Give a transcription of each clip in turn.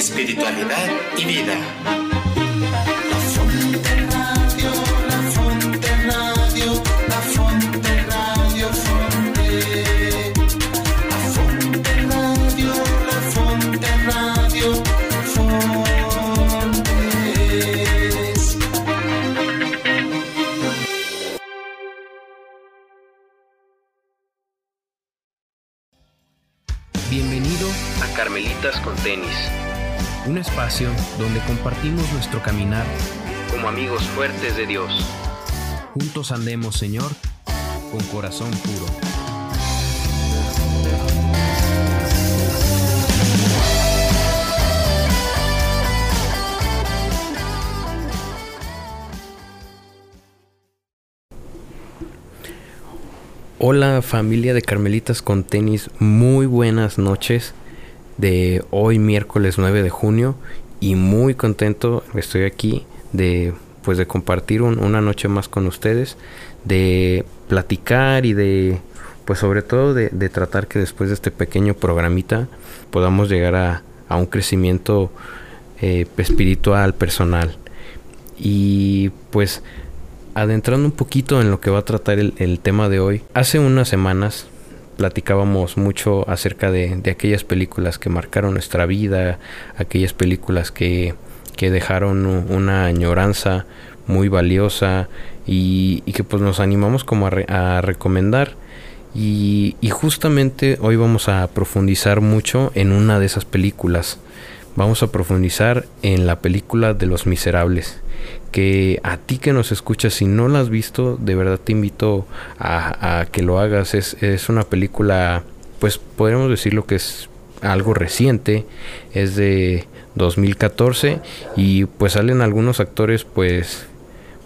espiritualidad y vida. Donde compartimos nuestro caminar como amigos fuertes de Dios. Juntos andemos, Señor, con corazón puro. Hola familia de Carmelitas con tenis, muy buenas noches de hoy miércoles 9 de junio y muy contento estoy aquí de pues de compartir un- una noche más con ustedes, de platicar y de pues sobre todo de, tratar que después de este pequeño programita podamos llegar a, a un crecimiento eh, espiritual, personal y pues adentrando un poquito en lo que va a tratar el tema de hoy. Hace unas semanas platicábamos mucho acerca de, aquellas películas que marcaron nuestra vida, aquellas películas que, que dejaron una añoranza muy valiosa y, que pues nos animamos como a, re- a recomendar. Y justamente hoy vamos a profundizar mucho en una de esas películas. Vamos a profundizar en la película de Los Miserables. Que a ti que nos escuchas, si no la has visto, de verdad te invito a, que lo hagas. Es, es una película, pues podríamos decirlo que es algo reciente. Es de 2014 y pues salen algunos actores pues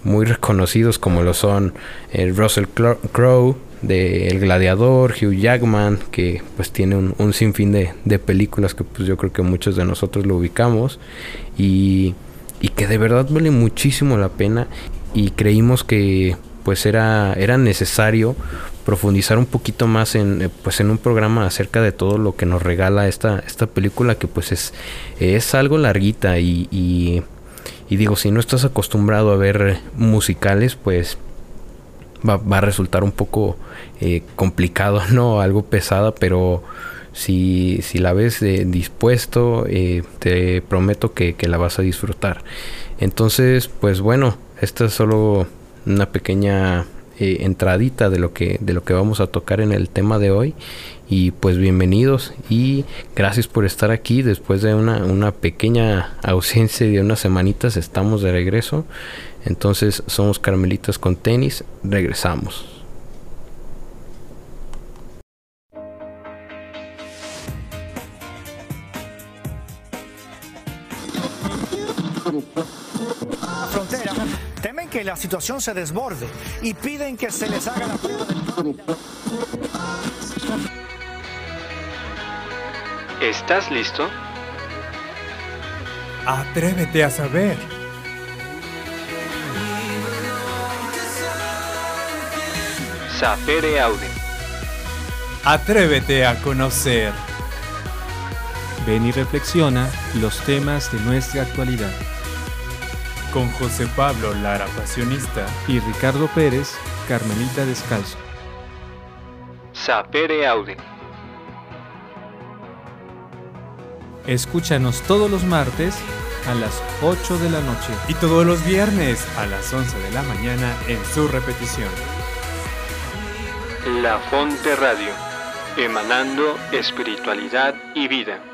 muy reconocidos como lo son eh, Russell Cro- Crowe de El Gladiador, Hugh Jackman, que pues tiene un, un sinfín de, de películas que pues yo creo que muchos de nosotros lo ubicamos y, y que de verdad vale muchísimo la pena y creímos que pues era, era necesario profundizar un poquito más en eh, pues en un programa acerca de todo lo que nos regala esta, esta película que pues es, es algo larguita y, y y digo, si no estás acostumbrado a ver musicales, pues va, va a resultar un poco eh, complicado, ¿no? Algo pesada, pero si, si la ves eh, dispuesto, eh, te prometo que, que la vas a disfrutar. Entonces, pues bueno, esta es solo una pequeña eh, entradita de lo que de lo que vamos a tocar en el tema de hoy. Y pues bienvenidos y gracias por estar aquí. Después de una, una pequeña ausencia de unas semanitas estamos de regreso. Entonces somos carmelitas con tenis regresamos la situación se desborde y piden que se les haga la prueba del ¿Estás listo? Atrévete a saber. Sapere Aude. Atrévete a conocer. Ven y reflexiona los temas de nuestra actualidad. Con José Pablo Lara Pasionista. Y Ricardo Pérez, Carmelita Descalzo. Sapere Aude. Escúchanos todos los martes a las 8 de la noche. Y todos los viernes a las 11 de la mañana en su repetición. La Fonte Radio. Emanando espiritualidad y vida.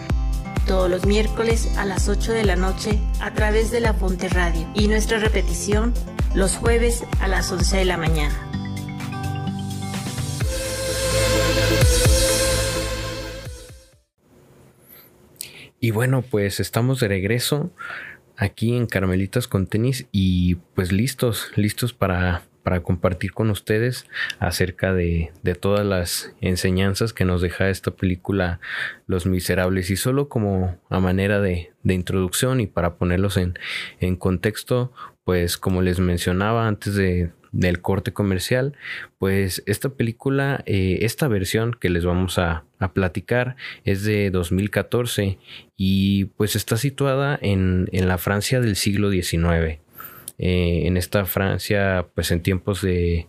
todos los miércoles a las 8 de la noche a través de la Fonte Radio y nuestra repetición los jueves a las 11 de la mañana. Y bueno, pues estamos de regreso aquí en Carmelitas con tenis y pues listos, listos para para compartir con ustedes acerca de, todas las enseñanzas que nos deja esta película Los Miserables. Y solo como a manera de, introducción y para ponerlos en, en contexto, pues como les mencionaba antes de, del corte comercial, pues esta película, eh, esta versión que les vamos a, a, platicar es de 2014 y pues está situada en, en la Francia del siglo XIX. Eh, en esta Francia, pues en tiempos de,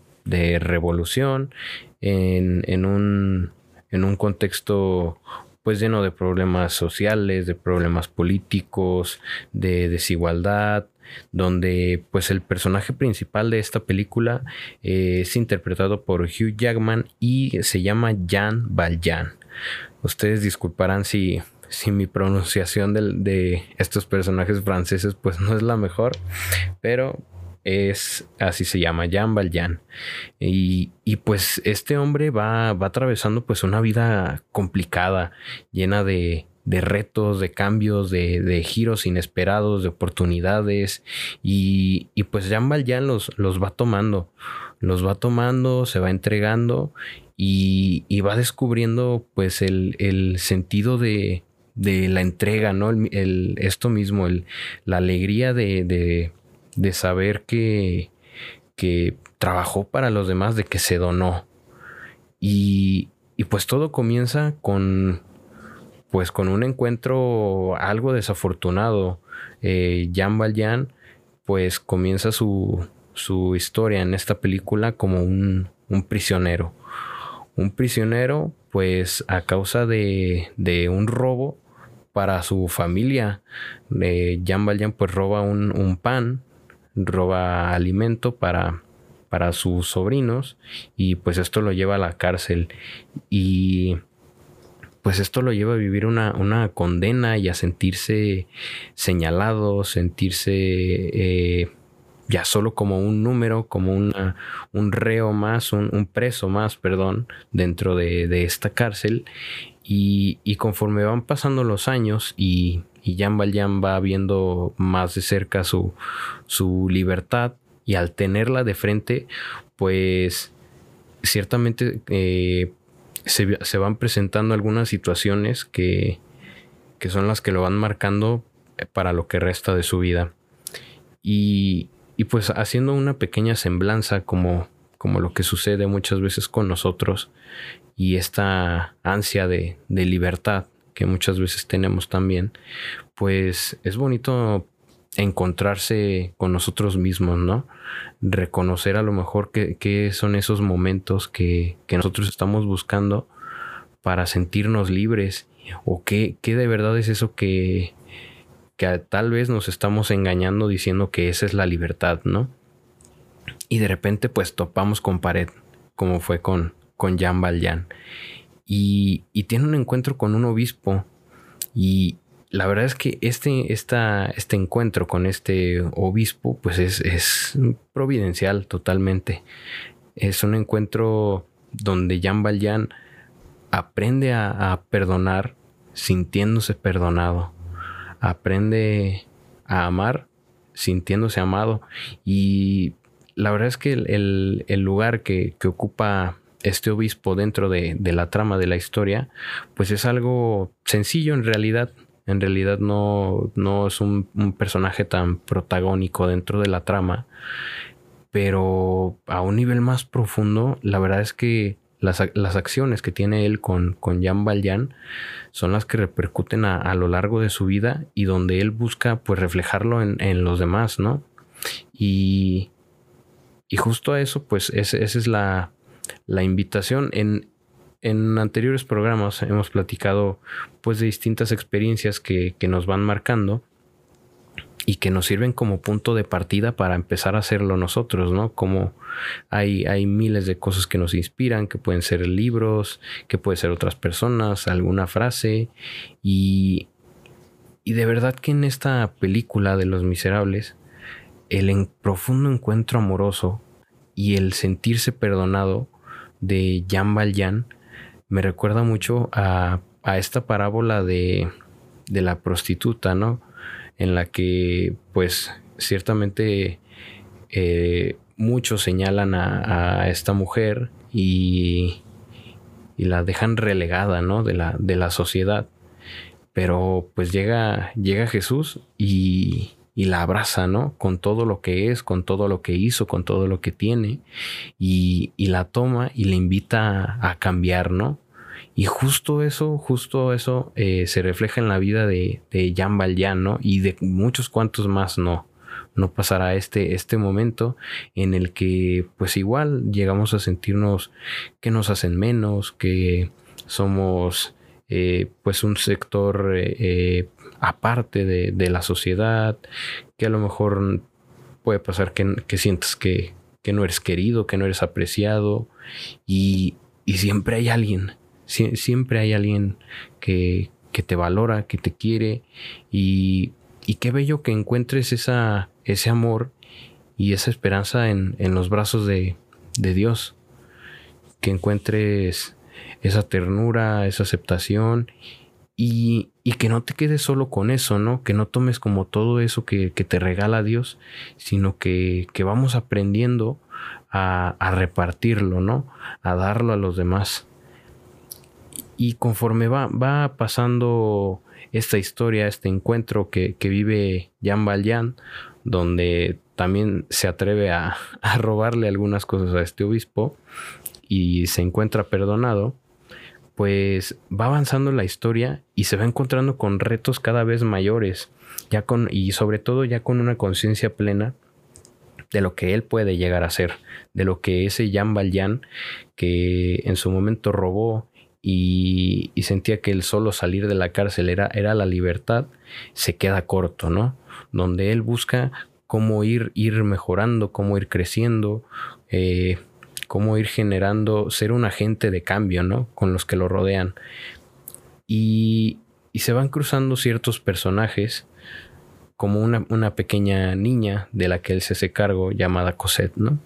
revolución, en, en, un, en un contexto pues lleno de problemas sociales, de problemas políticos, de desigualdad, donde pues el personaje principal de esta película eh, es interpretado por Hugh Jackman y se llama Jean Valjean. Ustedes disculparán si, si mi pronunciación de, de estos personajes franceses pues no es la mejor, pero es así se llama Jean Valjean y, y, pues este hombre va, va atravesando pues una vida complicada llena de, de retos, de cambios, de, de, giros inesperados, de oportunidades. Y, y pues Jean Valjean los, los va tomando, los va tomando, se va entregando y, y va descubriendo pues el, el sentido de, de, la entrega, ¿no? El, esto mismo, el, la alegría de, de, de saber que, que trabajó para los demás, de que se donó. Y, y pues todo comienza con pues con un encuentro algo desafortunado, eh, Jean Valjean pues comienza su, su, historia en esta película como un, un, prisionero. Un prisionero pues a causa de, de un robo para su familia. Eh, Jean Valjean pues roba un, un, pan, roba alimento para, para sus sobrinos y pues esto lo lleva a la cárcel y pues esto lo lleva a vivir una, una condena y a sentirse señalado, sentirse eh, ya solo como un número, como una, un reo más, un, un, preso más, perdón, dentro de, de esta cárcel. Y, y, conforme van pasando los años y, y Jan Valjean va viendo más de cerca su, su libertad y al tenerla de frente, pues ciertamente eh, se, se, van presentando algunas situaciones que, que, son las que lo van marcando para lo que resta de su vida. Y, y pues haciendo una pequeña semblanza como, como lo que sucede muchas veces con nosotros y esta ansia de, de libertad que muchas veces tenemos también, pues es bonito encontrarse con nosotros mismos, ¿no? Reconocer a lo mejor qué son esos momentos que, que, nosotros estamos buscando para sentirnos libres o qué, qué de verdad es eso que, que tal vez nos estamos engañando diciendo que esa es la libertad, ¿no? Y de repente pues topamos con pared, como fue con, con Jan Valjean. Y, y tiene un encuentro con un obispo y, la verdad es que este, esta, este encuentro con este obispo, pues es, es, providencial totalmente. Es un encuentro donde Jean Valjean aprende a, a, perdonar sintiéndose perdonado. Aprende a amar sintiéndose amado. Y la verdad es que el, el, el lugar que, que, ocupa este obispo dentro de, de la trama de la historia, pues es algo sencillo en realidad en realidad no, no es un, personaje tan protagónico dentro de la trama. Pero a un nivel más profundo, la verdad es que las, las acciones que tiene él con, con Jan Valjean son las que repercuten a, a, lo largo de su vida y donde él busca pues reflejarlo en, en los demás, ¿no? Y, y justo a eso, pues esa es la, la invitación. En, en anteriores programas hemos platicado pues de distintas experiencias que, que, nos van marcando y que nos sirven como punto de partida para empezar a hacerlo nosotros, ¿no? Como hay, hay miles de cosas que nos inspiran, que pueden ser libros, que pueden ser otras personas, alguna frase y, y de verdad que en esta película de Los Miserables, el en profundo encuentro amoroso y el sentirse perdonado de Jean Valjean me recuerda mucho a, a esta parábola de, de la prostituta, ¿no? En la que pues ciertamente eh, muchos señalan a, esta mujer y, y, la dejan relegada, ¿no? De la, de la sociedad. Pero pues llega, llega Jesús y, y la abraza, ¿no? Con todo lo que es, con todo lo que hizo, con todo lo que tiene, y, la toma y le invita a, cambiar, ¿no? Y justo eso, justo eso eh, se refleja en la vida de, de Jan Valjean, ¿no? Y de muchos cuantos más no. No pasará este, este momento en el que pues igual llegamos a sentirnos que nos hacen menos, que somos eh, pues un sector eh, aparte de, la sociedad, que a lo mejor puede pasar que, que sientas que, no eres querido, que no eres apreciado y, siempre hay alguien, siempre hay alguien que, te valora, que te quiere y, qué bello que encuentres esa, ese amor y esa esperanza en, los brazos de, de Dios, que encuentres esa ternura, esa aceptación y, que no te quedes solo con eso, ¿no? Que no tomes como todo eso que, te regala Dios, sino que, vamos aprendiendo a, repartirlo, ¿no? A darlo a los demás. Y conforme va, va pasando esta historia, este encuentro que, vive Jan Valjean, donde también se atreve a, a robarle algunas cosas a este obispo y se encuentra perdonado, pues va avanzando la historia y se va encontrando con retos cada vez mayores, ya con y sobre todo ya con una conciencia plena de lo que él puede llegar a ser, de lo que ese Jan Valjean que en su momento robó y, sentía que el solo salir de la cárcel era, era la libertad, se queda corto, ¿no? Donde él busca cómo ir, ir mejorando, cómo ir creciendo, eh, cómo ir generando, ser un agente de cambio, ¿no? Con los que lo rodean. Y, se van cruzando ciertos personajes, como una, pequeña niña de la que él se hace cargo, llamada Cosette, ¿no?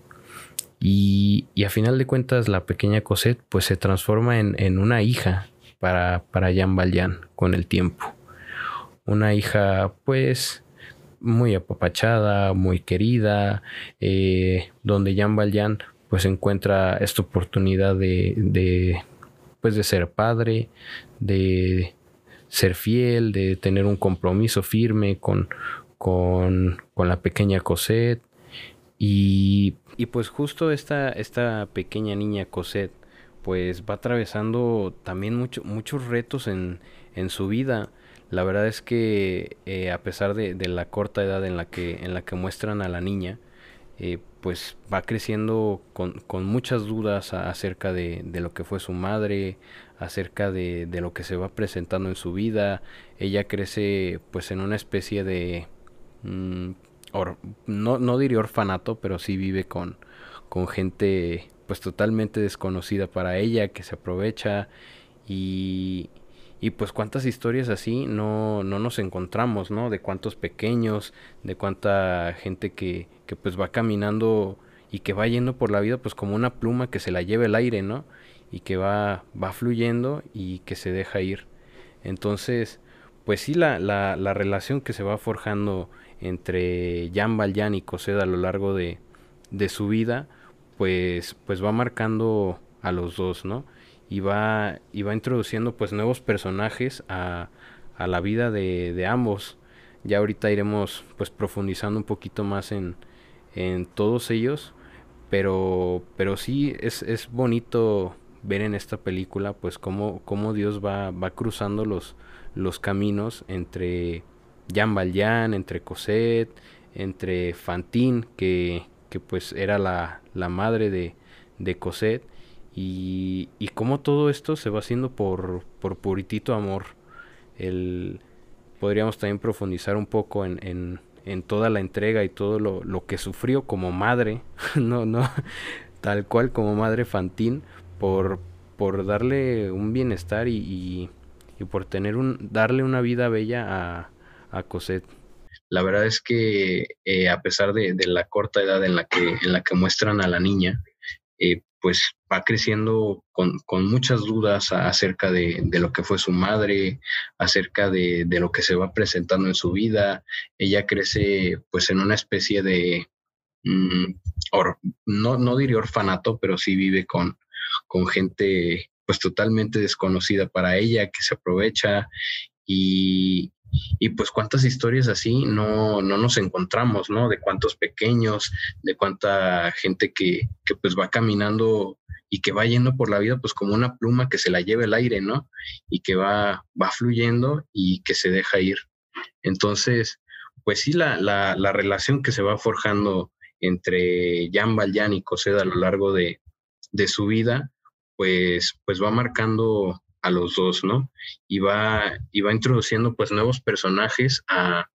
Y, a final de cuentas, la pequeña Cosette, pues se transforma en, una hija para, para Jean Valjean con el tiempo. Una hija, pues, muy apapachada, muy querida, eh, donde Jean Valjean pues encuentra esta oportunidad de, de, pues de ser padre, de ser fiel, de tener un compromiso firme con, con, con la pequeña Cosette. Y, y, pues justo esta, esta pequeña niña Cosette pues va atravesando también mucho, muchos retos en, en su vida. La verdad es que eh, a pesar de, de, la corta edad en la que, en la que muestran a la niña, eh, pues va creciendo con, con muchas dudas acerca de, de, lo que fue su madre, acerca de, de, lo que se va presentando en su vida. Ella crece pues en una especie de... Mm, no, no diría orfanato, pero sí vive con, con gente pues totalmente desconocida para ella, que se aprovecha y, y pues cuántas historias así no, no nos encontramos, ¿no? De cuántos pequeños, de cuánta gente que, que pues va caminando y que va yendo por la vida pues como una pluma que se la lleva el aire, ¿no? Y que va, va fluyendo y que se deja ir. Entonces, pues sí, la, la, la relación que se va forjando entre Jan Valjean y Coseda a lo largo de, de su vida, pues, pues va marcando a los dos, ¿no? Y va, y va introduciendo pues nuevos personajes a, a la vida de, de, ambos. Ya ahorita iremos pues profundizando un poquito más en, en todos ellos, pero, pero sí es, es bonito ver en esta película pues cómo, cómo Dios va, va cruzando los, los caminos entre Jean Valjean, entre Cosette, entre Fantine, que, que pues era la, la madre de, de Cosette, y, y cómo todo esto se va haciendo por, por puritito amor. El, podríamos también profundizar un poco en, en, en toda la entrega y todo lo, lo, que sufrió como madre, no, no, tal cual como madre Fantín, por, por darle un bienestar y, y, por tener un, darle una vida bella a, a Cosette. La verdad es que eh, a pesar de, de, la corta edad en la que, en la que muestran a la niña, eh, pues va creciendo con, muchas dudas acerca de, lo que fue su madre, acerca de, lo que se va presentando en su vida. Ella crece pues en una especie de, mm, no, no diría orfanato, pero sí vive con, con gente pues totalmente desconocida para ella, que se aprovecha y, y pues cuántas historias así no, no nos encontramos, ¿no? De cuántos pequeños, de cuánta gente que, que pues va caminando y que va yendo por la vida pues como una pluma que se la lleva el aire, ¿no? Y que va, va fluyendo y que se deja ir. Entonces, pues sí, la, la, la relación que se va forjando entre Jan Valjean y Coseda a lo largo de, de su vida, pues, pues va marcando a los dos, ¿no? Y va, y va introduciendo pues nuevos personajes a,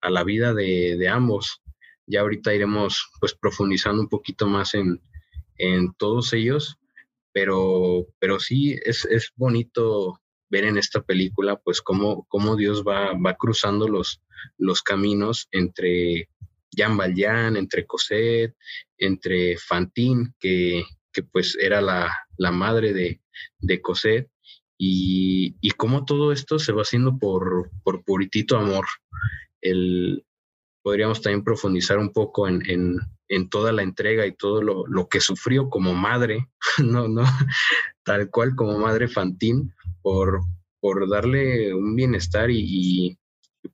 a la vida de, de, ambos. Ya ahorita iremos pues profundizando un poquito más en, en todos ellos, pero, pero sí es, es, bonito ver en esta película pues cómo, cómo Dios va, va cruzando los, los caminos entre Jean Valjean, entre Cosette, entre Fantine, que, que pues era la, la madre de, de Cosette, y, cómo todo esto se va haciendo por, por puritito amor. El, podríamos también profundizar un poco en, en, en toda la entrega y todo lo, lo, que sufrió como madre, no, no, tal cual como madre Fantín, por, por darle un bienestar y, y,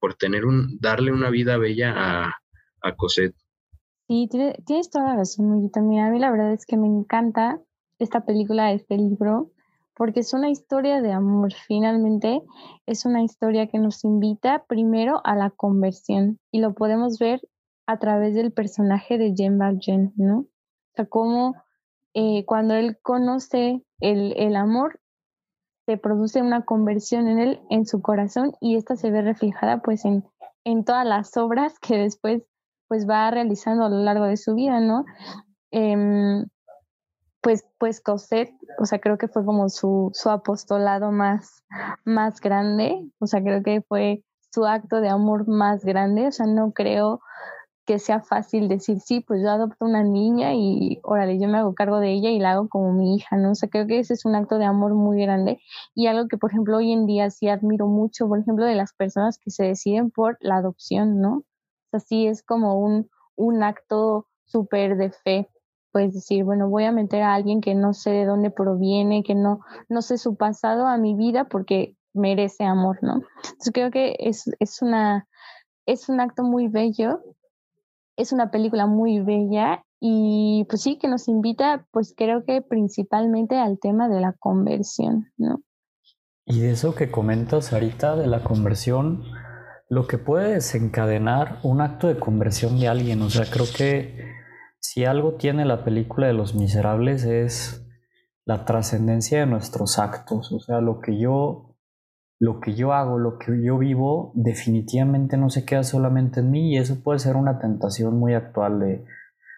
por tener un, darle una vida bella a, a Cosette. Sí, tienes toda la razón, También a mí la verdad es que me encanta esta película, este libro, porque es una historia de amor. Finalmente, es una historia que nos invita primero a la conversión y lo podemos ver a través del personaje de Jean Valjean, ¿no? O sea, cómo eh, cuando él conoce el, el, amor, se produce una conversión en él, en su corazón, y esta se ve reflejada pues en, en todas las obras que después pues va realizando a lo largo de su vida, ¿no? Eh, pues, pues Cosette, o sea, creo que fue como su, su apostolado más, más grande, o sea, creo que fue su acto de amor más grande, o sea, no creo que sea fácil decir, sí, pues yo adopto una niña y órale, yo me hago cargo de ella y la hago como mi hija, ¿no? O sea, creo que ese es un acto de amor muy grande y algo que, por ejemplo, hoy en día sí admiro mucho, por ejemplo, de las personas que se deciden por la adopción, ¿no? O sea, sí es como un, un acto súper de fe puedes decir, bueno, voy a meter a alguien que no sé de dónde proviene, que no, no sé su pasado a mi vida porque merece amor, ¿no? Entonces creo que es, es, una, es un acto muy bello, es una película muy bella y pues sí que nos invita, pues creo que principalmente al tema de la conversión, ¿no? Y de eso que comentas ahorita de la conversión, lo que puede desencadenar un acto de conversión de alguien, o sea, creo que si algo tiene la película de Los Miserables es la trascendencia de nuestros actos, o sea, lo que yo lo que yo hago, lo que yo vivo, definitivamente no se queda solamente en mí y eso puede ser una tentación muy actual de,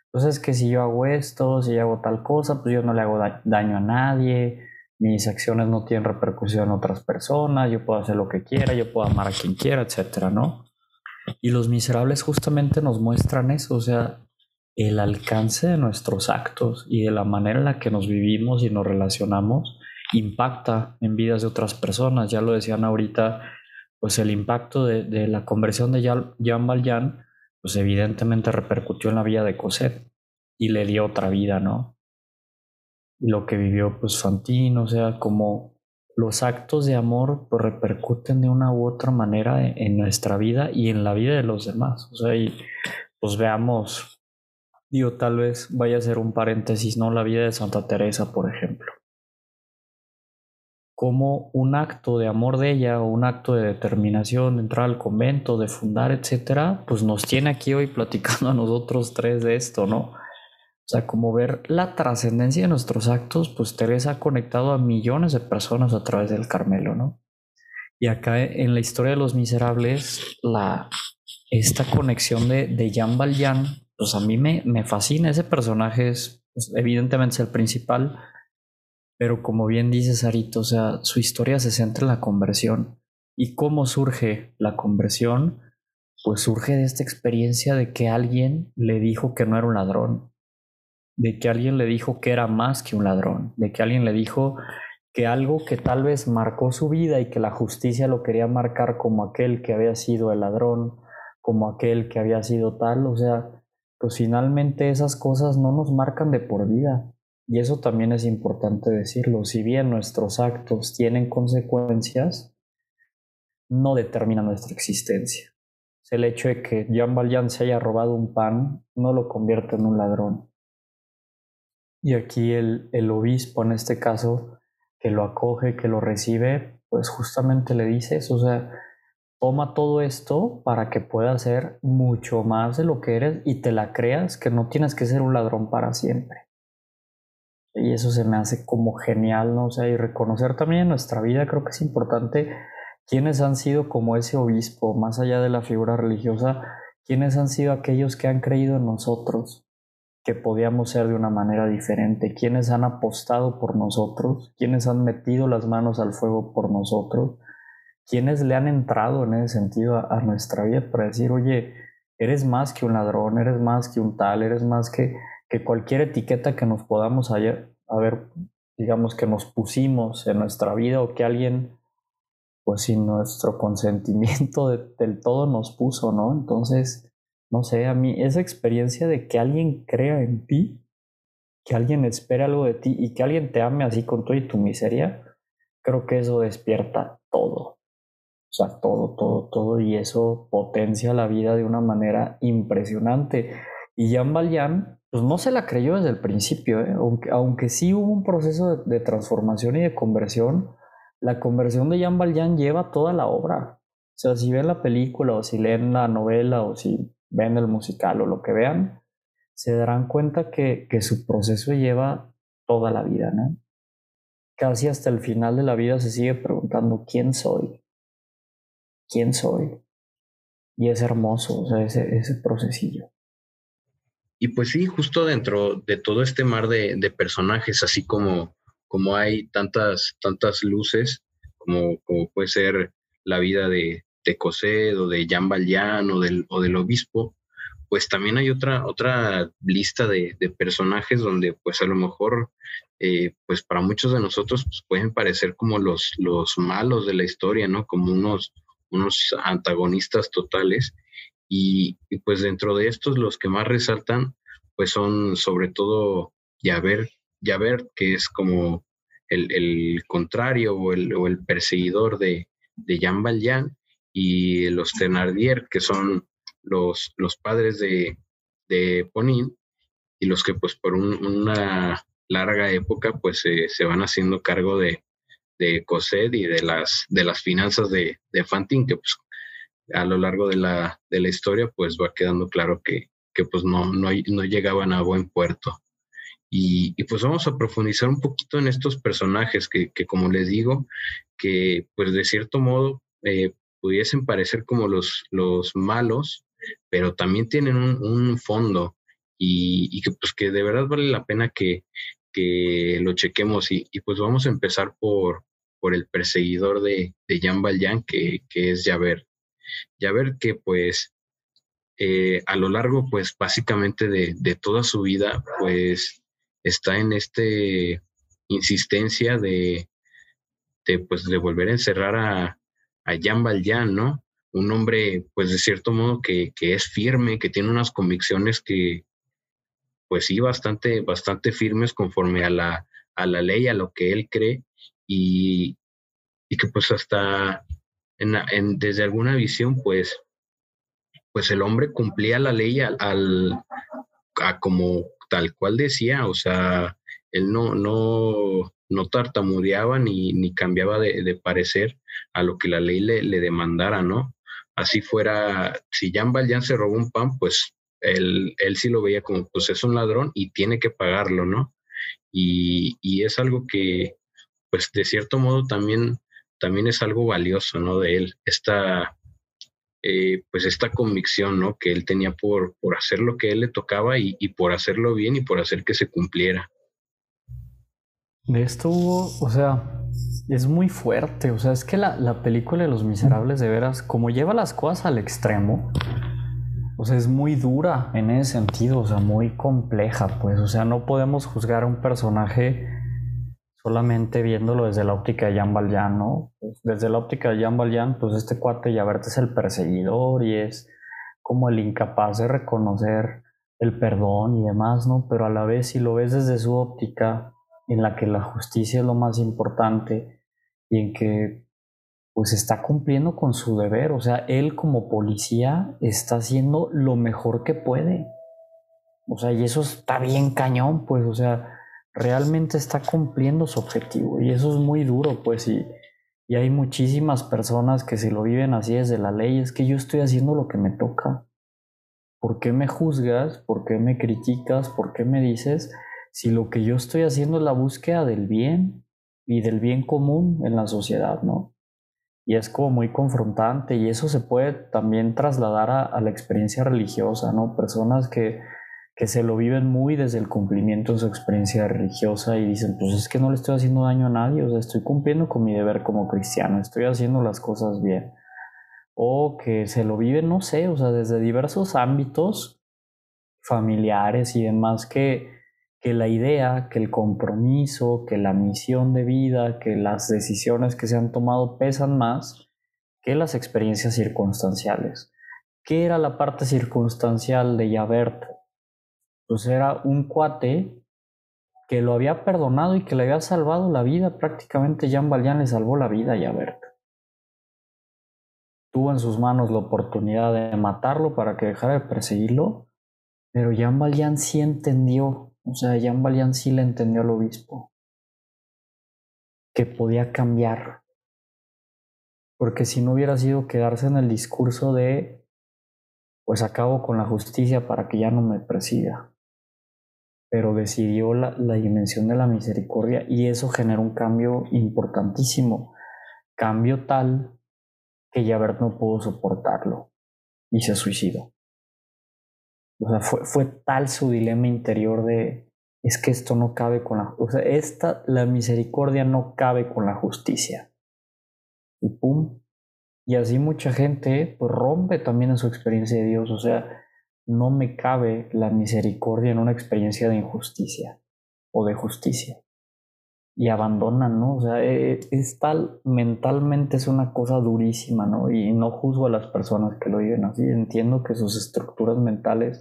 entonces pues que si yo hago esto, si yo hago tal cosa, pues yo no le hago daño a nadie, mis acciones no tienen repercusión en otras personas, yo puedo hacer lo que quiera, yo puedo amar a quien quiera, etcétera, ¿no? Y los miserables justamente nos muestran eso, o sea, el alcance de nuestros actos y de la manera en la que nos vivimos y nos relacionamos impacta en vidas de otras personas. Ya lo decían ahorita, pues el impacto de, la conversión de Jean Valjean, pues evidentemente repercutió en la vida de Cosette y le dio otra vida, ¿no? lo que vivió pues Fantine, o sea, como los actos de amor pues, repercuten de una u otra manera en, en nuestra vida y en la vida de los demás. O sea, y pues veamos Digo, tal vez vaya a ser un paréntesis, ¿no? La vida de Santa Teresa, por ejemplo. Como un acto de amor de ella o un acto de determinación de entrar al convento, de fundar, etcétera, pues nos tiene aquí hoy platicando a nosotros tres de esto, ¿no? O sea, como ver la trascendencia de nuestros actos, pues Teresa ha conectado a millones de personas a través del Carmelo, ¿no? Y acá en la historia de los miserables, la, esta conexión de, de Jean Valjean pues a mí me, me fascina. Ese personaje es, pues, evidentemente es el principal, pero como bien dice Sarito, o sea, su historia se centra en la conversión. ¿Y cómo surge la conversión? Pues surge de esta experiencia de que alguien le dijo que no era un ladrón. de que alguien le dijo que era más que un ladrón, de que alguien le dijo que algo que tal vez marcó su vida y que la justicia lo quería marcar como aquel que había sido el ladrón, como aquel que había sido tal, o sea, pues finalmente esas cosas no nos marcan de por vida. Y eso también es importante decirlo. Si bien nuestros actos tienen consecuencias, no determinan nuestra existencia. El hecho de que Jean Valjean se haya robado un pan no lo convierte en un ladrón. Y aquí el, el obispo, en este caso, que lo acoge, que lo recibe, pues justamente le dice eso, o sea, toma todo esto para que puedas ser mucho más de lo que eres y te la creas que no tienes que ser un ladrón para siempre. Y eso se me hace como genial, ¿no? O sea, y reconocer también en nuestra vida, creo que es importante quiénes han sido como ese obispo, más allá de la figura religiosa, quiénes han sido aquellos que han creído en nosotros, que podíamos ser de una manera diferente, quienes han apostado por nosotros, quienes han metido las manos al fuego por nosotros, quienes le han entrado en ese sentido a, nuestra vida para decir, oye, eres más que un ladrón, eres más que un tal, eres más que, que cualquier etiqueta que nos podamos haber, digamos, que nos pusimos en nuestra vida o que alguien, pues sin nuestro consentimiento del todo nos puso, ¿no? Entonces, no sé, a mí esa experiencia de que alguien crea en ti, que alguien espera algo de ti y que alguien te ame así con todo y tu miseria, creo que eso despierta todo. O sea, todo, todo, todo. Y eso potencia la vida de una manera impresionante. Y Jean Valjean, pues no se la creyó desde el principio, ¿eh? aunque, aunque sí hubo un proceso de, de, transformación y de conversión, la conversión de Jean Valjean lleva toda la obra. O sea, si ven la película o si leen la novela o si ven el musical o lo que vean, se darán cuenta que, que su proceso lleva toda la vida, ¿no? Casi hasta el final de la vida se sigue preguntando quién soy, quién soy. Y es hermoso, o sea, ese, ese procesillo. Y pues sí, justo dentro de todo este mar de, de personajes, así como, como hay tantas, tantas luces, como, como puede ser la vida de, de o de Jean Valjean o del, o del obispo, pues también hay otra, otra lista de, personajes donde pues a lo mejor eh, pues para muchos de nosotros pues, pueden parecer como los, los malos de la historia, ¿no? Como unos, unos antagonistas totales. Y, pues dentro de estos los que más resaltan pues son sobre todo Javert, Javert que es como el, contrario o el, o el perseguidor de, de Jean Valjean y los Thenardier, que son los, los padres de, de Ponin y los que pues por una larga época pues se van haciendo cargo de, de Cosette y de las, de las finanzas de, de Fantin, que pues a lo largo de la, de la historia pues va quedando claro que, que pues no, no, no, llegaban a buen puerto. Y, y, pues vamos a profundizar un poquito en estos personajes que, que como les digo, que pues de cierto modo eh, pudiesen parecer como los, los malos, pero también tienen un, fondo y, que pues que de verdad vale la pena que, que lo chequemos y, pues vamos a empezar por, por el perseguidor de, de Jean Valjean que, que es Javert. Javert que pues eh, a lo largo pues básicamente de, de, toda su vida pues está en este insistencia de, de pues de volver a encerrar a, a Jean Valjean, ¿no? Un hombre, pues de cierto modo que, es firme, que tiene unas convicciones que, pues sí, bastante, bastante firmes conforme a la, a la ley, a lo que él cree, y, que pues hasta en, desde alguna visión, pues, pues el hombre cumplía la ley al, a como tal cual decía, o sea, él no, no, no tartamudeaba ni, ni cambiaba de, parecer a lo que la ley le, le, demandara, ¿no? Así fuera, si Jean Valjean se robó un pan, pues él, él sí lo veía como, pues es un ladrón y tiene que pagarlo, ¿no? Y, y es algo que, pues de cierto modo también, también es algo valioso, ¿no? De él, esta, eh, pues esta convicción, ¿no? Que él tenía por, por hacer lo que él le tocaba y, y por hacerlo bien y por hacer que se cumpliera. De esto hubo, o sea, es muy fuerte. O sea, es que la, película de Los Miserables, de veras, como lleva las cosas al extremo, o sea, es muy dura en ese sentido, o sea, muy compleja, pues, o sea, no podemos juzgar a un personaje solamente viéndolo desde la óptica de Jean Valjean, ¿no? Pues, desde la óptica de Jean Valjean, pues este cuate Javert es el perseguidor y es como el incapaz de reconocer el perdón y demás, ¿no? Pero a la vez, si lo ves desde su óptica, en la que la justicia es lo más importante y en que pues está cumpliendo con su deber, o sea, él como policía está haciendo lo mejor que puede. O sea, y eso está bien cañón, pues, o sea, realmente está cumpliendo su objetivo y eso es muy duro, pues, y, y hay muchísimas personas que se lo viven así desde la ley, es que yo estoy haciendo lo que me toca. ¿Por qué me juzgas? ¿Por qué me criticas? ¿Por qué me dices si lo que yo estoy haciendo es la búsqueda del bien y del bien común en la sociedad, ¿no? y es como muy confrontante y eso se puede también trasladar a, la experiencia religiosa, ¿no? Personas que, que, se lo viven muy desde el cumplimiento de su experiencia religiosa y dicen, pues es que no le estoy haciendo daño a nadie, o sea, estoy cumpliendo con mi deber como cristiano, estoy haciendo las cosas bien. O que se lo viven, no sé, o sea, desde diversos ámbitos familiares y demás que que la idea, que el compromiso, que la misión de vida, que las decisiones que se han tomado pesan más que las experiencias circunstanciales. ¿Qué era la parte circunstancial de Javert? Pues era un cuate que lo había perdonado y que le había salvado la vida. Prácticamente Jean Valjean le salvó la vida a Javert. Tuvo en sus manos la oportunidad de matarlo para que dejara de perseguirlo, pero Jean Valjean sí entendió o sea, Jean Valjean sí le entendió al obispo que podía cambiar. Porque si no hubiera sido quedarse en el discurso de, pues acabo con la justicia para que ya no me presida. Pero decidió la, la dimensión de la misericordia y eso generó un cambio importantísimo. Cambio tal que Javert no pudo soportarlo y se suicidó. O sea, fue, fue tal su dilema interior de, es que esto no cabe con la, o sea, esta, la misericordia no cabe con la justicia. Y pum. Y así mucha gente pues, rompe también en su experiencia de Dios. O sea, no me cabe la misericordia en una experiencia de injusticia o de justicia. Y abandonan, ¿no? O sea, e, es tal, mentalmente es una cosa durísima, ¿no? Y no juzgo a las personas que lo viven así. Entiendo que sus estructuras mentales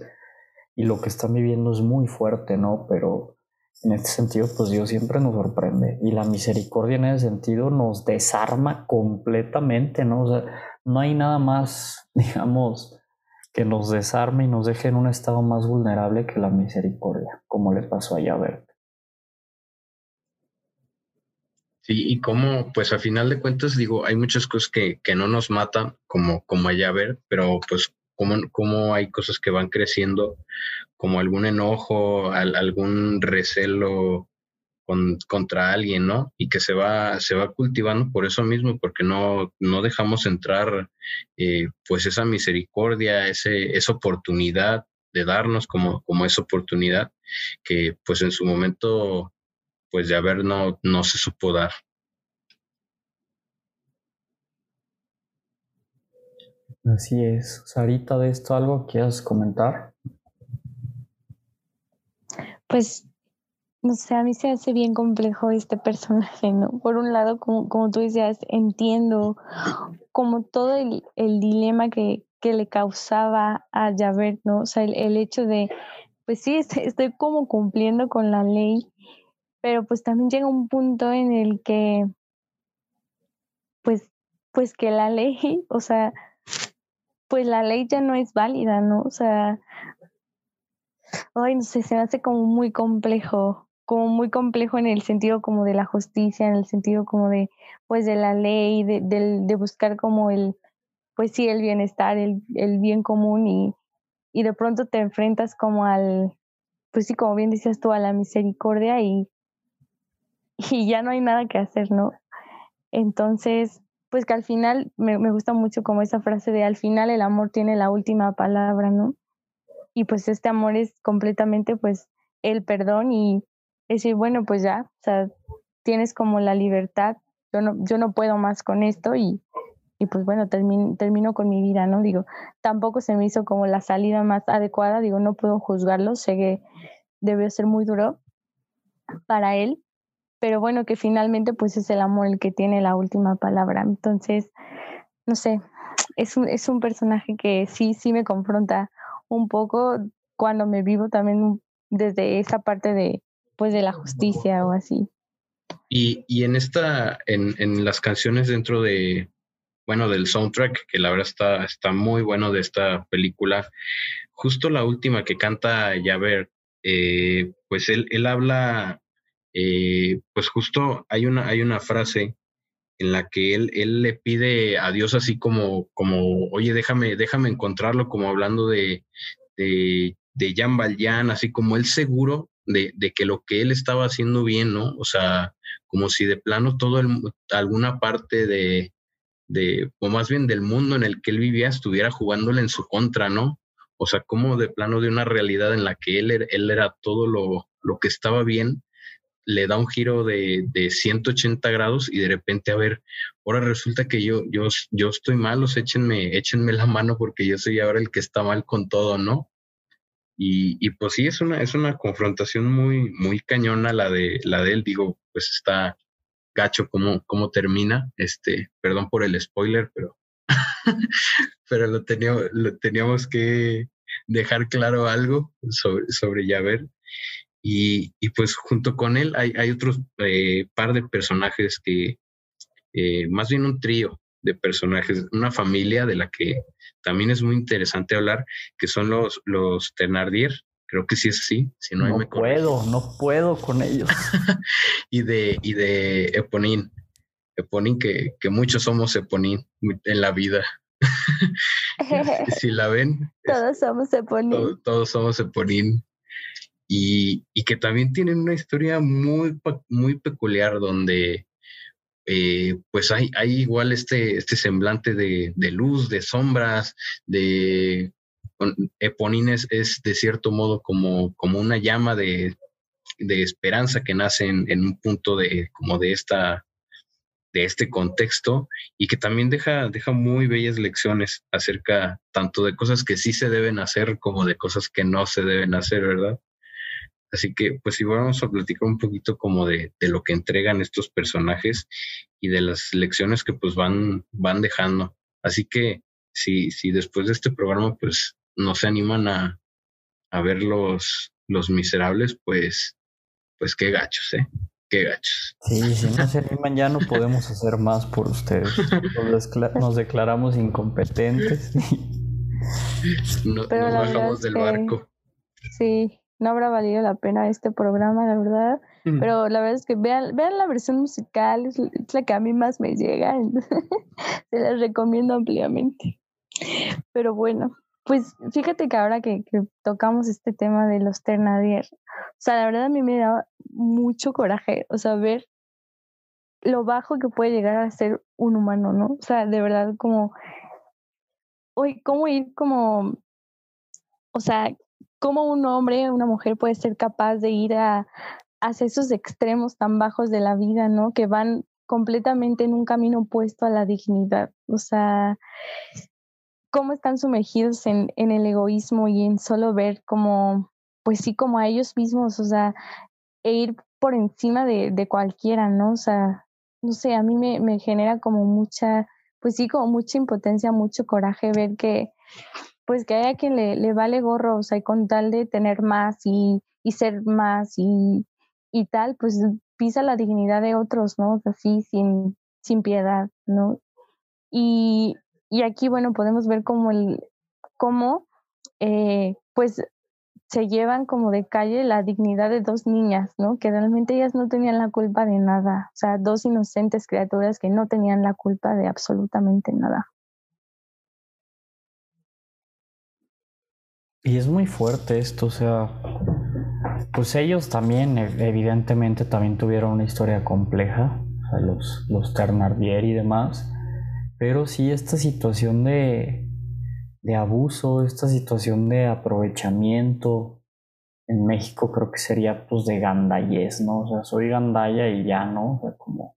y lo que están viviendo es muy fuerte, ¿no? Pero en este sentido, pues Dios siempre nos sorprende y la misericordia en ese sentido nos desarma completamente, ¿no? O sea, no hay nada más, digamos, que nos desarme y nos deje en un estado más vulnerable que la misericordia, como le pasó a Yahweh. Sí, y como, pues a final de cuentas, digo, hay muchas cosas que, que no nos matan, como, como a Yahweh, pero pues cómo, hay cosas que van creciendo, como algún enojo, algún recelo contra alguien, ¿no? Y que se va, se va cultivando por eso mismo, porque no, no dejamos entrar eh, pues esa misericordia, ese, esa oportunidad de darnos como, como esa oportunidad que pues en su momento pues de haber no, no se supo dar. Así es. Sarita, ¿de esto algo quieras comentar? Pues, no sé, a mí se hace bien complejo este personaje, ¿no? Por un lado, como, como tú decías, entiendo como todo el, dilema que, que, le causaba a Javert, ¿no? O sea, el, hecho de, pues sí, estoy como cumpliendo con la ley, pero pues también llega un punto en el que, pues, pues que la ley, o sea, pues la ley ya no es válida, ¿no? O sea, ay, no sé, se me hace como muy complejo, como muy complejo en el sentido como de la justicia, en el sentido como de, pues de la ley, de, buscar como el, pues sí, el bienestar, el, bien común y, y de pronto te enfrentas como al, pues sí, como bien decías tú, a la misericordia y, y ya no hay nada que hacer, ¿no? Entonces, pues que al final me, gusta mucho como esa frase de al final el amor tiene la última palabra, ¿no? Y pues este amor es completamente pues el perdón y decir, bueno, pues ya, o sea, tienes como la libertad, yo no, yo no puedo más con esto y, y pues bueno, termino con mi vida, ¿no? Digo, tampoco se me hizo como la salida más adecuada, digo, no puedo juzgarlo, sé que debió ser muy duro para él, pero bueno, que finalmente pues es el amor el que tiene la última palabra. Entonces, no sé, es un, es un personaje que sí, sí me confronta un poco cuando me vivo también desde esa parte de, pues, de la justicia o así. Y, y en esta, en, en, las canciones dentro de, bueno, del soundtrack, que la verdad está, está muy bueno de esta película, justo la última que canta Yaver, eh, pues él, él habla, eh, pues justo hay una, hay una frase en la que él, él le pide a Dios así como, como, oye, déjame, déjame encontrarlo, como hablando de, de, de Jan Valjean, así como él seguro de, de, que lo que él estaba haciendo bien, ¿no? O sea, como si de plano todo el, alguna parte de, de, o más bien del mundo en el que él vivía estuviera jugándole en su contra, ¿no? O sea, como de plano de una realidad en la que él, él era todo lo, lo que estaba bien, le da un giro de, de, 180 grados y de repente, a ver, ahora resulta que yo, yo, yo estoy mal, os échenme, échenme la mano porque yo soy ahora el que está mal con todo, ¿no? Y, pues sí, es una, es una confrontación muy, muy cañona la de, la de él, digo, pues está gacho cómo, cómo termina, este, perdón por el spoiler, pero, pero lo, teníamos, lo teníamos que dejar claro algo sobre, sobre Yaver. Y, y, pues junto con él hay, hay otros eh, par de personajes que, eh, más bien un trío de personajes, una familia de la que también es muy interesante hablar, que son los, los Thenardier, creo que sí es así, si no, no puedo, no puedo con ellos. y de, y de Eponín, Eponín que, que muchos somos Eponín en la vida. si la ven. Todos somos Eponín. Todos, todos somos Eponín y, y, que también tienen una historia muy, muy peculiar donde eh, pues hay, igual este, este semblante de, luz, de sombras, de Eponines es de cierto modo como, una llama de, esperanza que nace en, un punto de como de esta de este contexto y que también deja muy bellas lecciones acerca tanto de cosas que sí se deben hacer como de cosas que no se deben hacer, ¿verdad? Así que, pues, igual vamos a platicar un poquito como de, de, lo que entregan estos personajes y de las lecciones que pues van, van dejando. Así que, si, si después de este programa, pues, no se animan a, a ver los, los miserables, pues, pues qué gachos, ¿eh? Qué gachos. Sí, si no se animan ya no podemos hacer más por ustedes. Nos, nos declaramos incompetentes. no, no bajamos del barco. Sí, no habrá valido la pena este programa, la verdad. Pero la verdad es que vean, vean la versión musical, es, la que a mí más me llega. Se las recomiendo ampliamente. Pero bueno, pues fíjate que ahora que, que, tocamos este tema de los Ternadier, o sea, la verdad a mí me da mucho coraje, o sea, ver lo bajo que puede llegar a ser un humano, ¿no? O sea, de verdad como, hoy, cómo ir como, o sea, cómo un hombre, una mujer puede ser capaz de ir a, hacia esos extremos tan bajos de la vida, ¿no? Que van completamente en un camino opuesto a la dignidad. O sea, cómo están sumergidos en, en el egoísmo y en solo ver como, pues sí, como a ellos mismos, o sea, e ir por encima de, de cualquiera, ¿no? O sea, no sé, a mí me, me genera como mucha, pues sí, como mucha impotencia, mucho coraje ver que, pues que haya quien le, le vale gorro, o sea, y con tal de tener más y, y ser más y, y, tal, pues pisa la dignidad de otros, ¿no? Así, sin, sin piedad, ¿no? Y, y aquí, bueno, podemos ver cómo, el, cómo eh, pues se llevan como de calle la dignidad de dos niñas, ¿no? Que realmente ellas no tenían la culpa de nada, o sea, dos inocentes criaturas que no tenían la culpa de absolutamente nada. Y es muy fuerte esto, o sea, pues ellos también, evidentemente, también tuvieron una historia compleja, o sea, los, los Ternardier y demás, pero sí esta situación de, de abuso, esta situación de aprovechamiento en México creo que sería pues de gandayez, ¿no? O sea, soy gandaya y ya, ¿no? O sea, como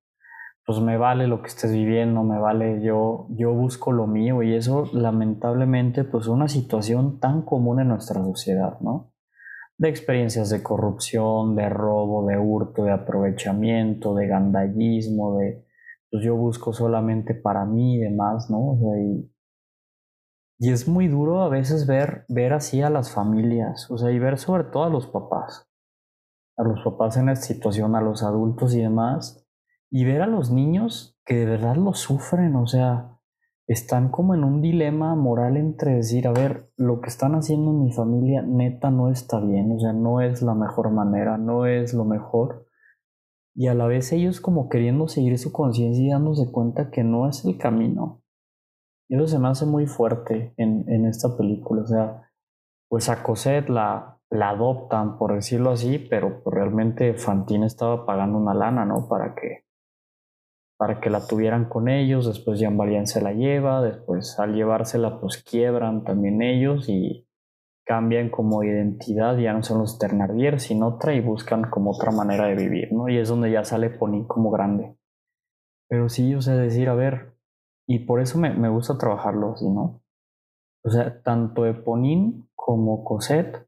pues me vale lo que estés viviendo, me vale, yo, yo busco lo mío y eso lamentablemente pues es una situación tan común en nuestra sociedad, ¿no? De experiencias de corrupción, de robo, de hurto, de aprovechamiento, de gandallismo, de pues yo busco solamente para mí y demás, ¿no? y, y, es muy duro a veces ver, ver así a las familias, o sea, y ver sobre todo a los papás, a los papás en esta situación, a los adultos y demás, y ver a los niños que de verdad lo sufren, o sea, están como en un dilema moral entre decir, a ver, lo que están haciendo en mi familia neta no está bien, o sea, no es la mejor manera, no es lo mejor. Y a la vez ellos como queriendo seguir su conciencia y dándose cuenta que no es el camino. Y eso se me hace muy fuerte en, en esta película, o sea, pues a Cosette la, la adoptan, por decirlo así, pero pues realmente Fantine estaba pagando una lana, ¿no? Para que para que la tuvieran con ellos, después Jean Valjean se la lleva, después al llevársela pues quiebran también ellos y cambian como identidad, ya no son los Ternardier, sino otra y buscan como otra manera de vivir, ¿no? Y es donde ya sale Pony como grande. Pero sí, o sea, decir, a ver, y por eso me, me gusta trabajarlo así, ¿no? O sea, tanto Eponín como Cosette,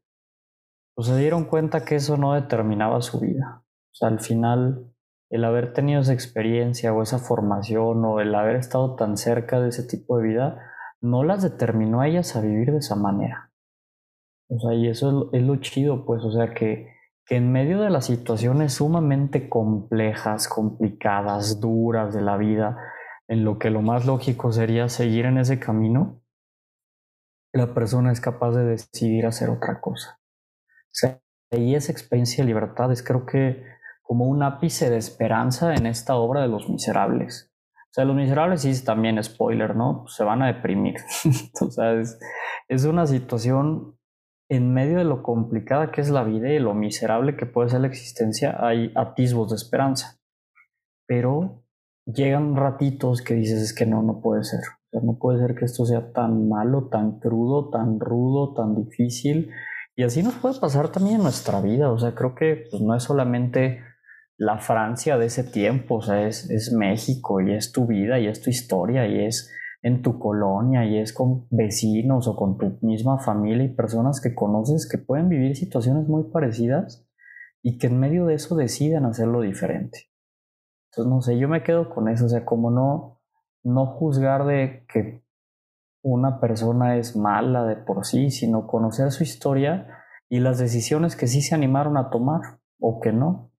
pues se dieron cuenta que eso no determinaba su vida. O sea, al final el haber tenido esa experiencia o esa formación o el haber estado tan cerca de ese tipo de vida, no las determinó a ellas a vivir de esa manera. O sea, y eso es lo, chido, pues, o sea, que, que en medio de las situaciones sumamente complejas, complicadas, duras de la vida, en lo que lo más lógico sería seguir en ese camino, la persona es capaz de decidir hacer otra cosa. O sea, y esa experiencia de libertad es creo que como un ápice de esperanza en esta obra de Los Miserables. O sea, Los Miserables sí también spoiler, ¿no? se van a deprimir. o sea, es, una situación en medio de lo complicada que es la vida y lo miserable que puede ser la existencia, hay atisbos de esperanza. Pero llegan ratitos que dices es que no, no puede ser. O sea, no puede ser que esto sea tan malo, tan crudo, tan rudo, tan difícil. Y así nos puede pasar también en nuestra vida. O sea, creo que pues, no es solamente la Francia de ese tiempo, o sea, es, es México y es tu vida y es tu historia y es en tu colonia y es con vecinos o con tu misma familia y personas que conoces que pueden vivir situaciones muy parecidas y que en medio de eso deciden hacerlo diferente. Entonces, no sé, yo me quedo con eso, o sea, como no, no juzgar de que una persona es mala de por sí, sino conocer su historia y las decisiones que sí se animaron a tomar o que no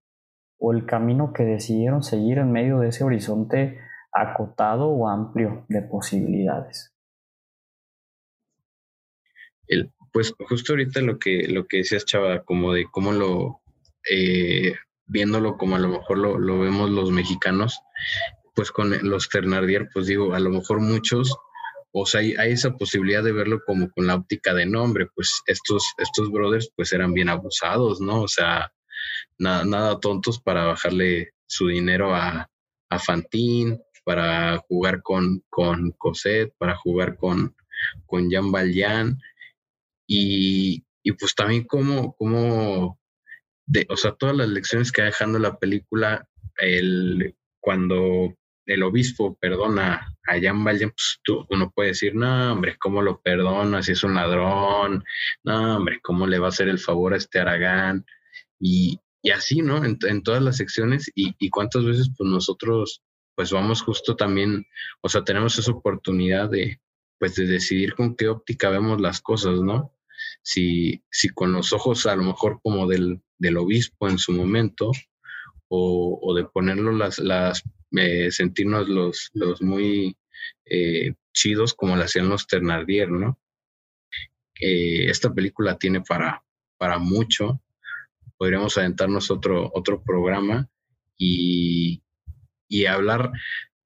o el camino que decidieron seguir en medio de ese horizonte acotado o amplio de posibilidades. El, pues justo ahorita lo que, lo que decías, Chava, como de cómo lo, eh, viéndolo como a lo mejor lo, lo, vemos los mexicanos, pues con los Ternardier, pues digo, a lo mejor muchos, o sea, hay, hay, esa posibilidad de verlo como con la óptica de nombre, pues estos, estos brothers pues eran bien abusados, ¿no? O sea, nada, tontos para bajarle su dinero a, a para jugar con, con Cosette, para jugar con, con Jean Valjean. Y, y pues también como, como de, o sea, todas las lecciones que va dejando la película, el, cuando el obispo perdona a Jean Valjean, pues tú, uno puede decir, no, hombre, ¿cómo lo perdona si es un ladrón? No, hombre, ¿cómo le va a hacer el favor a este Aragán? Y, y así, ¿no? En, todas las secciones y, cuántas veces pues nosotros pues vamos justo también, o sea, tenemos esa oportunidad de pues de decidir con qué óptica vemos las cosas, ¿no? Si, si con los ojos a lo mejor como del, del obispo en su momento o, o de ponerlo las, las eh, sentirnos los, los muy eh, chidos como lo hacían los Ternardier, ¿no? Eh, esta película tiene para, para mucho podríamos aventarnos otro, otro programa y, y hablar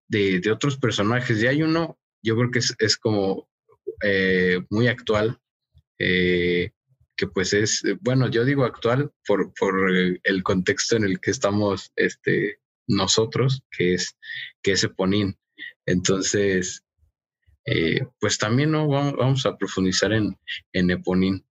de, de, otros personajes. Y hay uno, yo creo que es, es como eh, muy actual, eh, que pues es, bueno, yo digo actual por, por el contexto en el que estamos este, nosotros, que es, que es Eponín. Entonces, eh, pues también ¿no? vamos, vamos, a profundizar en, en Eponín.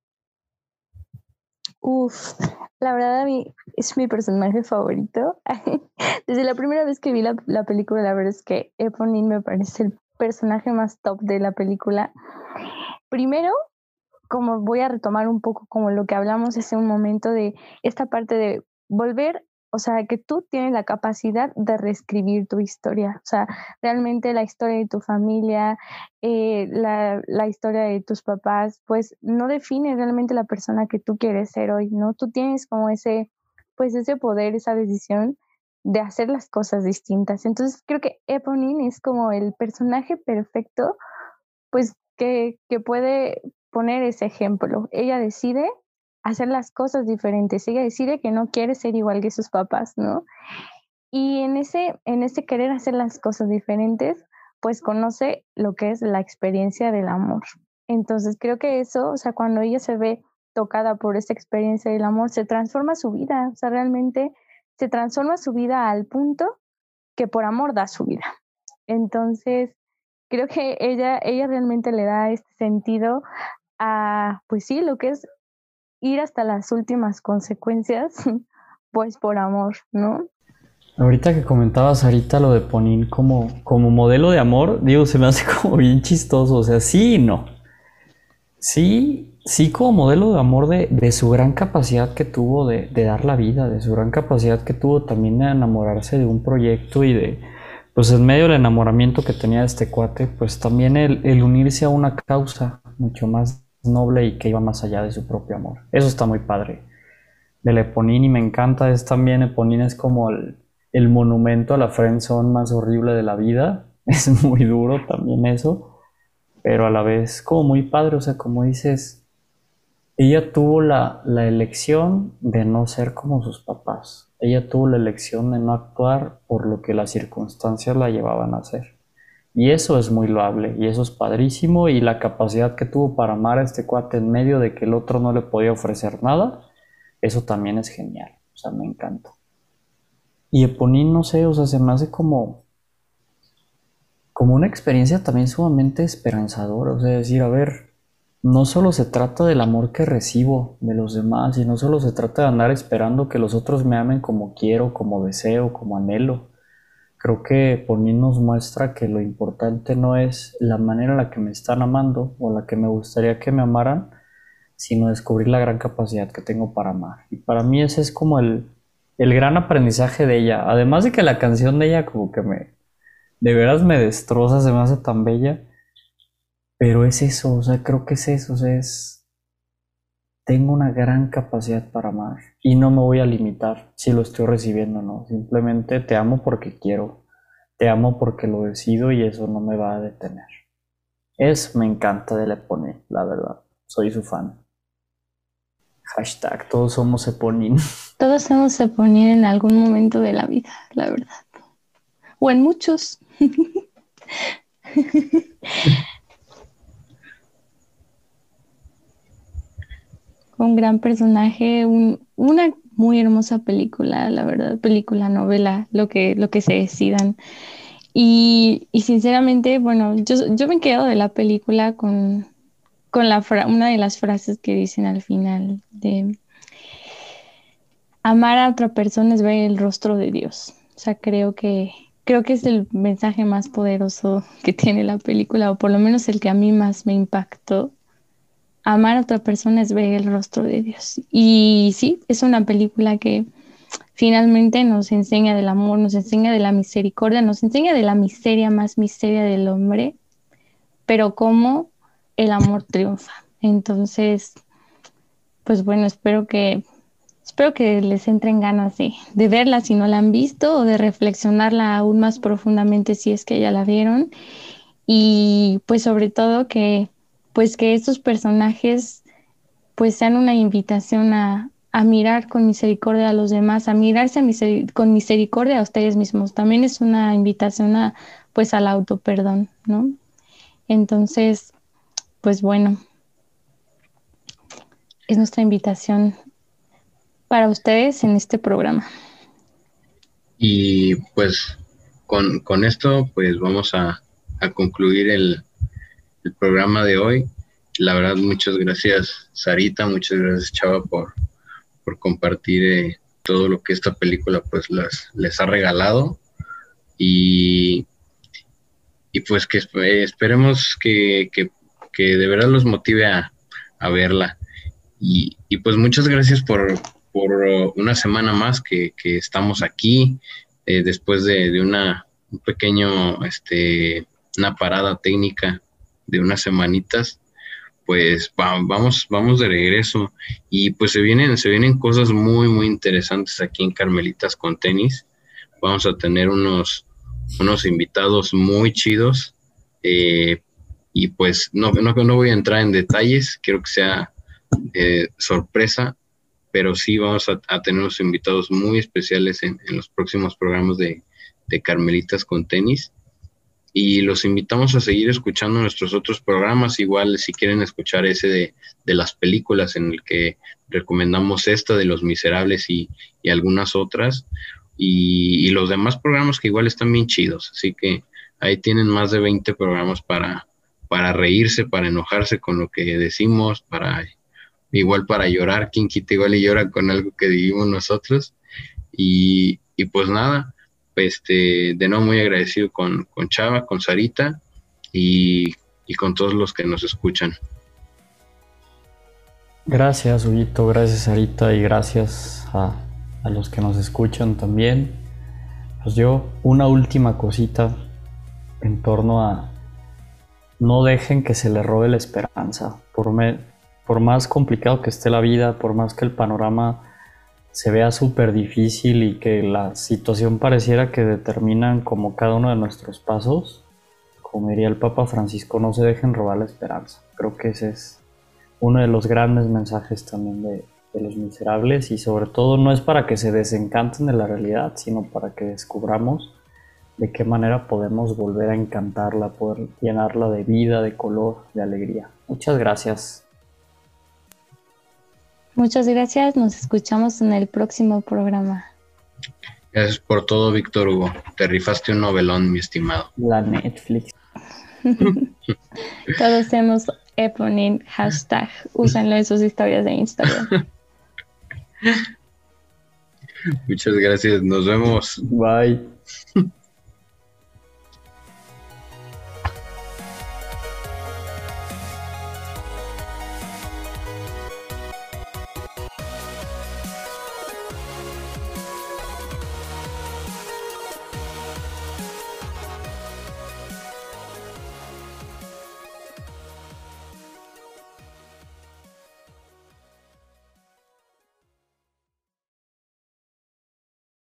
Uf, la verdad a mí es mi personaje favorito. Desde la primera vez que vi la, la película, la verdad es que Eponine me parece el personaje más top de la película. Primero, como voy a retomar un poco como lo que hablamos hace un momento de esta parte de volver o sea, que tú tienes la capacidad de reescribir tu historia. O sea, realmente la historia de tu familia, eh, la, la, historia de tus papás, pues no define realmente la persona que tú quieres ser hoy, ¿no? Tú tienes como ese, pues ese poder, esa decisión de hacer las cosas distintas. Entonces creo que Eponine es como el personaje perfecto, pues que, que puede poner ese ejemplo. Ella decide hacer las cosas diferentes. Ella decide que no quiere ser igual que sus papás, ¿no? Y en ese, en ese querer hacer las cosas diferentes, pues conoce lo que es la experiencia del amor. Entonces creo que eso, o sea, cuando ella se ve tocada por esa experiencia del amor, se transforma su vida, o sea, realmente se transforma su vida al punto que por amor da su vida. Entonces, creo que ella, ella realmente le da este sentido a, pues sí, lo que es ir hasta las últimas consecuencias, pues por amor, ¿no? Ahorita que comentabas ahorita lo de Ponín como, como modelo de amor, digo, se me hace como bien chistoso, o sea, sí y no. Sí, sí como modelo de amor de, de su gran capacidad que tuvo de, de, dar la vida, de su gran capacidad que tuvo también de enamorarse de un proyecto y de, pues en medio del enamoramiento que tenía este cuate, pues también el, el unirse a una causa mucho más noble y que iba más allá de su propio amor. Eso está muy padre. Del Eponine me encanta, es también Eponine es como el, el monumento a la friendzone más horrible de la vida. Es muy duro también eso, pero a la vez como muy padre, o sea, como dices, ella tuvo la, la elección de no ser como sus papás. Ella tuvo la elección de no actuar por lo que las circunstancias la llevaban a hacer. Y eso es muy loable y eso es padrísimo y la capacidad que tuvo para amar a este cuate en medio de que el otro no le podía ofrecer nada, eso también es genial, o sea, me encanta. Y Eponín, no sé, o sea, se me hace como, como una experiencia también sumamente esperanzadora, o sea, decir, a ver, no solo se trata del amor que recibo de los demás y no solo se trata de andar esperando que los otros me amen como quiero, como deseo, como anhelo, Creo que mí nos muestra que lo importante no es la manera en la que me están amando o la que me gustaría que me amaran, sino descubrir la gran capacidad que tengo para amar. Y para mí ese es como el, el gran aprendizaje de ella. Además de que la canción de ella como que me, de veras me destroza, se me hace tan bella. Pero es eso, o sea, creo que es eso, o sea, es tengo una gran capacidad para amar y no me voy a limitar si lo estoy recibiendo o no. Simplemente te amo porque quiero, te amo porque lo decido y eso no me va a detener. Es, me encanta de Eponín, la verdad. Soy su fan. Hashtag, todos somos Eponín. Todos somos Eponín en algún momento de la vida, la verdad. O en muchos. un gran personaje, una muy hermosa película, la verdad, película, novela, lo que, lo que se decidan. Y, sinceramente, bueno, yo, yo me quedo de la película con, con la una de las frases que dicen al final de amar a otra persona es ver el rostro de Dios. O sea, creo que, creo que es el mensaje más poderoso que tiene la película, o por lo menos el que a mí más me impactó amar a otra persona es ver el rostro de Dios. Y sí, es una película que finalmente nos enseña del amor, nos enseña de la misericordia, nos enseña de la miseria más miseria del hombre, pero cómo el amor triunfa. Entonces, pues bueno, espero que espero que les entren ganas de, de verla si no la han visto o de reflexionarla aún más profundamente si es que ya la vieron. Y pues sobre todo que pues que estos personajes pues sean una invitación a, mirar con misericordia a los demás, a mirarse con misericordia a ustedes mismos. También es una invitación a pues al autoperdón, ¿no? Entonces, pues bueno, es nuestra invitación para ustedes en este programa. Y pues con, esto pues vamos a concluir el, el programa de hoy. La verdad, muchas gracias Sarita, muchas gracias Chava por, por compartir eh, todo lo que esta película pues las, les ha regalado y, y pues que esperemos que, que, que, de verdad los motive a, a verla. Y, y, pues muchas gracias por, por una semana más que, que estamos aquí, eh, después de, de, una un pequeño, este, una parada técnica de unas semanitas, pues vamos, vamos de regreso y pues se vienen, se vienen cosas muy, muy interesantes aquí en Carmelitas con tenis. Vamos a tener unos, unos invitados muy chidos eh, y pues no, no, no, voy a entrar en detalles, quiero que sea eh, sorpresa, pero sí vamos a, tener unos invitados muy especiales en, en los próximos programas de, de Carmelitas con tenis y los invitamos a seguir escuchando nuestros otros programas. Igual, si quieren escuchar ese de, las películas en el que recomendamos esta de Los Miserables y, algunas otras, y, los demás programas que igual están bien chidos. Así que ahí tienen más de 20 programas para, para reírse, para enojarse con lo que decimos, para igual para llorar. Quien quita igual y llora con algo que dijimos nosotros. Y, y pues nada este, de nuevo muy agradecido con, con Chava, con Sarita y, con todos los que nos escuchan. Gracias, Huguito, gracias, Sarita, y gracias a, a los que nos escuchan también. Pues yo, una última cosita en torno a no dejen que se les robe la esperanza. Por, me, por más complicado que esté la vida, por más que el panorama se vea súper difícil y que la situación pareciera que determinan como cada uno de nuestros pasos, como diría el Papa Francisco, no se dejen robar la esperanza. Creo que ese es uno de los grandes mensajes también de, los miserables y sobre todo no es para que se desencanten de la realidad, sino para que descubramos de qué manera podemos volver a encantarla, poder llenarla de vida, de color, de alegría. Muchas gracias. Muchas gracias, nos escuchamos en el próximo programa. Gracias por todo, Víctor Hugo. Te rifaste un novelón, mi estimado. La Netflix. Todos hemos ponen hashtag, úsenlo en sus historias de Instagram. Muchas gracias, nos vemos. Bye.